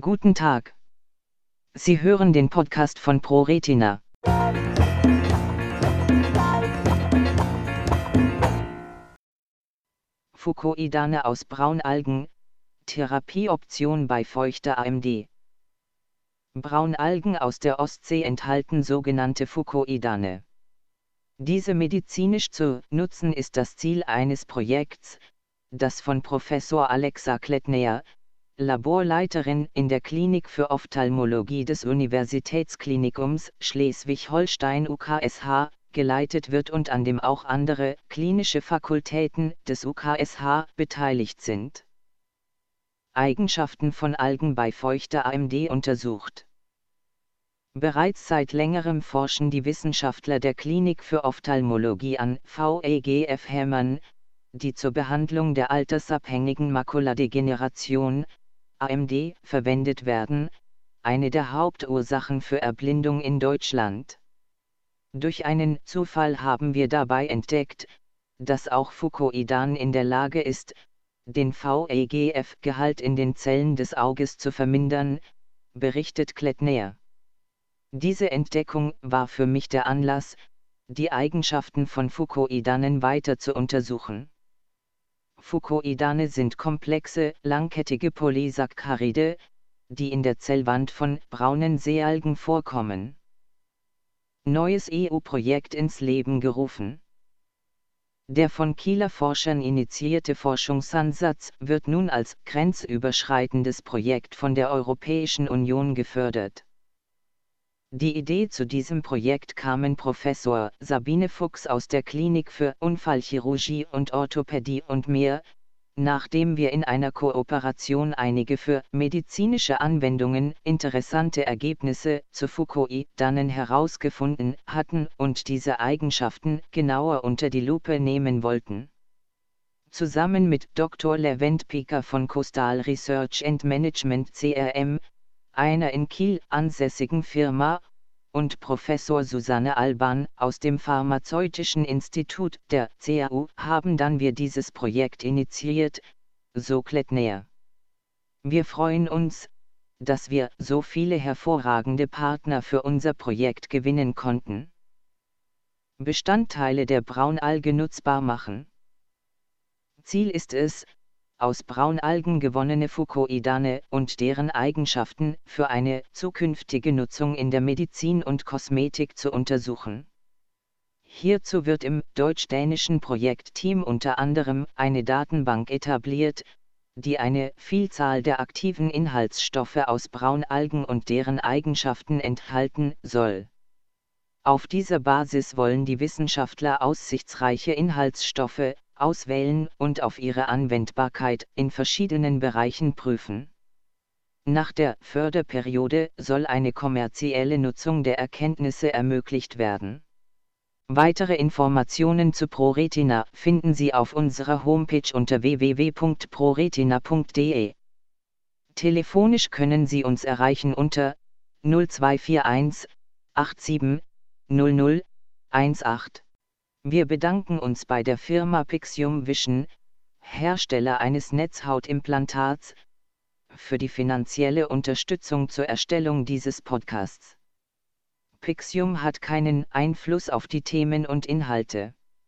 Guten Tag. Sie hören den Podcast von ProRetina. Fucoidane aus Braunalgen, Therapieoption bei feuchter AMD. Braunalgen aus der Ostsee enthalten sogenannte Fucoidane. Diese medizinisch zu nutzen ist das Ziel eines Projekts, das von Professor Alexa Kletner, Laborleiterin in der Klinik für Ophthalmologie des Universitätsklinikums Schleswig-Holstein UKSH, geleitet wird und an dem auch andere klinische Fakultäten des UKSH beteiligt sind. Eigenschaften von Algen bei feuchter AMD untersucht. Bereits seit längerem forschen die Wissenschaftler der Klinik für Ophthalmologie an VEGF Hämmern, die zur Behandlung der altersabhängigen Makuladegeneration, AMD, verwendet werden, eine der Hauptursachen für Erblindung in Deutschland. Durch einen Zufall haben wir dabei entdeckt, dass auch Fucoidan in der Lage ist, den VEGF-Gehalt in den Zellen des Auges zu vermindern, berichtet Klettner. Diese Entdeckung war für mich der Anlass, die Eigenschaften von Fucoidanen weiter zu untersuchen. Fucoidane sind komplexe, langkettige Polysaccharide, die in der Zellwand von braunen Seealgen vorkommen. Neues EU-Projekt ins Leben gerufen. Der von Kieler Forschern initiierte Forschungsansatz wird nun als grenzüberschreitendes Projekt von der Europäischen Union gefördert. Die Idee zu diesem Projekt kamen Professor Sabine Fuchs aus der Klinik für Unfallchirurgie und Orthopädie und mir, nachdem wir in einer Kooperation einige für medizinische Anwendungen interessante Ergebnisse zu Fukui-Dannen herausgefunden hatten und diese Eigenschaften genauer unter die Lupe nehmen wollten. Zusammen mit Dr. Levent Pieker von Coastal Research and Management CRM, einer in Kiel ansässigen Firma, und Professor Susanne Alban aus dem Pharmazeutischen Institut der CAU haben dann wir dieses Projekt initiiert, so Klettner. Wir freuen uns, dass wir so viele hervorragende Partner für unser Projekt gewinnen konnten. Bestandteile der Braunalge nutzbar machen. Ziel ist es, aus Braunalgen gewonnene Fucoidane und deren Eigenschaften für eine zukünftige Nutzung in der Medizin und Kosmetik zu untersuchen. Hierzu wird im deutsch-dänischen Projektteam unter anderem eine Datenbank etabliert, die eine Vielzahl der aktiven Inhaltsstoffe aus Braunalgen und deren Eigenschaften enthalten soll. Auf dieser Basis wollen die Wissenschaftler aussichtsreiche Inhaltsstoffe, auswählen und auf ihre Anwendbarkeit in verschiedenen Bereichen prüfen. Nach der Förderperiode soll eine kommerzielle Nutzung der Erkenntnisse ermöglicht werden. Weitere Informationen zu ProRetina finden Sie auf unserer Homepage unter www.proretina.de. Telefonisch können Sie uns erreichen unter 0241 87 00 18. Wir bedanken uns bei der Firma Pixium Vision, Hersteller eines Netzhautimplantats, für die finanzielle Unterstützung zur Erstellung dieses Podcasts. Pixium hat keinen Einfluss auf die Themen und Inhalte.